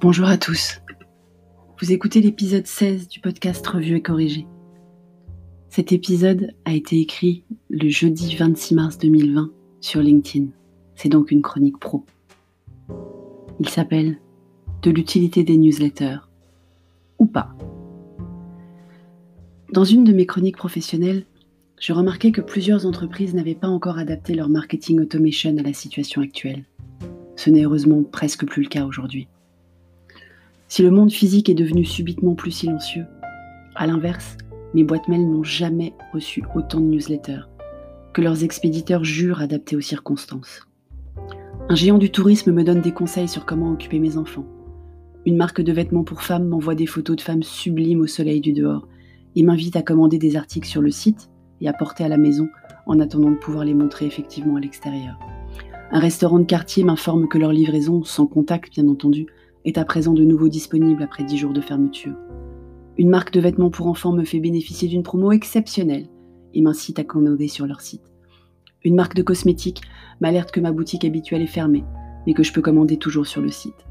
Bonjour à tous. Vous écoutez l'épisode 16 du podcast Revue et Corrigé. Cet épisode a été écrit le jeudi 26 mars 2020 sur LinkedIn. C'est donc une chronique pro. Il s'appelle De l'utilité des newsletters. Ou pas. Dans une de mes chroniques professionnelles, je remarquais que plusieurs entreprises n'avaient pas encore adapté leur marketing automation à la situation actuelle. Ce n'est heureusement presque plus le cas aujourd'hui. Si le monde physique est devenu subitement plus silencieux, à l'inverse, mes boîtes mail n'ont jamais reçu autant de newsletters, que leurs expéditeurs jurent adaptés aux circonstances. Un géant du tourisme me donne des conseils sur comment occuper mes enfants. Une marque de vêtements pour femmes m'envoie des photos de femmes sublimes au soleil du dehors et m'invite à commander des articles sur le site et à porter à la maison en attendant de pouvoir les montrer effectivement à l'extérieur. Un restaurant de quartier m'informe que leur livraison, sans contact bien entendu, est à présent de nouveau disponible après 10 jours de fermeture. Une marque de vêtements pour enfants me fait bénéficier d'une promo exceptionnelle et m'incite à commander sur leur site. Une marque de cosmétiques m'alerte que ma boutique habituelle est fermée, mais que je peux commander toujours sur le site.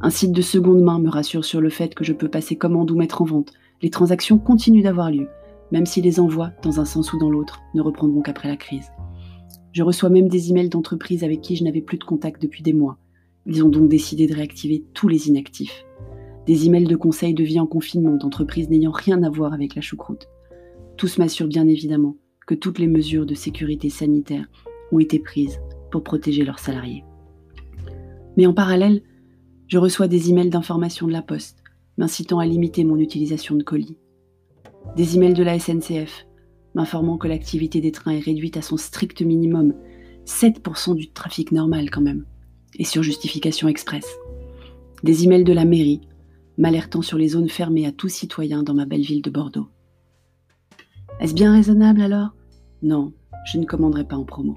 Un site de seconde main me rassure sur le fait que je peux passer commande ou mettre en vente. Les transactions continuent d'avoir lieu, même si les envois, dans un sens ou dans l'autre, ne reprendront qu'après la crise. Je reçois même des emails d'entreprises avec qui je n'avais plus de contact depuis des mois, ils ont donc décidé de réactiver tous les inactifs. Des emails de conseils de vie en confinement d'entreprises n'ayant rien à voir avec la choucroute. Tous m'assurent bien évidemment que toutes les mesures de sécurité sanitaire ont été prises pour protéger leurs salariés. Mais en parallèle, je reçois des emails d'information de la Poste m'incitant à limiter mon utilisation de colis. Des emails de la SNCF m'informant que l'activité des trains est réduite à son strict minimum, 7% du trafic normal quand même et sur justification express. Des emails de la mairie m'alertant sur les zones fermées à tout citoyen dans ma belle ville de Bordeaux. Est-ce bien raisonnable alors? Non, je ne commanderai pas en promo.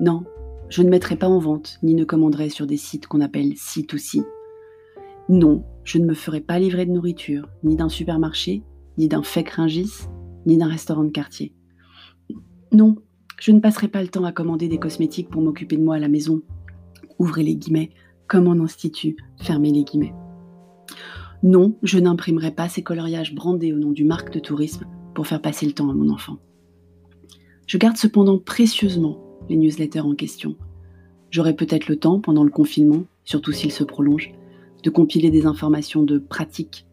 Non, je ne mettrai pas en vente ni ne commanderai sur des sites qu'on appelle C2C. Non, je ne me ferai pas livrer de nourriture, ni d'un supermarché, ni d'un fake ringis, ni d'un restaurant de quartier. Non, je ne passerai pas le temps à commander des cosmétiques pour m'occuper de moi à la maison ouvrez les guillemets, comme en institut, fermez les guillemets. Non, je n'imprimerai pas ces coloriages brandés au nom du marque de tourisme pour faire passer le temps à mon enfant. Je garde cependant précieusement les newsletters en question. J'aurai peut-être le temps, pendant le confinement, surtout s'il se prolonge, de compiler des informations de pratique.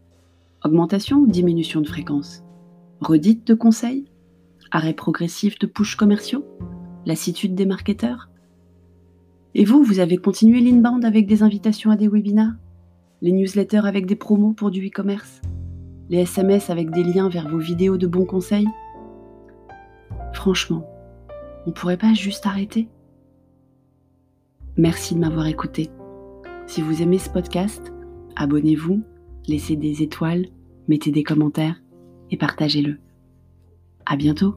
Augmentation ou diminution de fréquence Redite de conseils Arrêt progressif de push commerciaux Lassitude des marketeurs et vous, vous avez continué l'inbound avec des invitations à des webinars? Les newsletters avec des promos pour du e-commerce? Les SMS avec des liens vers vos vidéos de bons conseils? Franchement, on pourrait pas juste arrêter? Merci de m'avoir écouté. Si vous aimez ce podcast, abonnez-vous, laissez des étoiles, mettez des commentaires et partagez-le. À bientôt!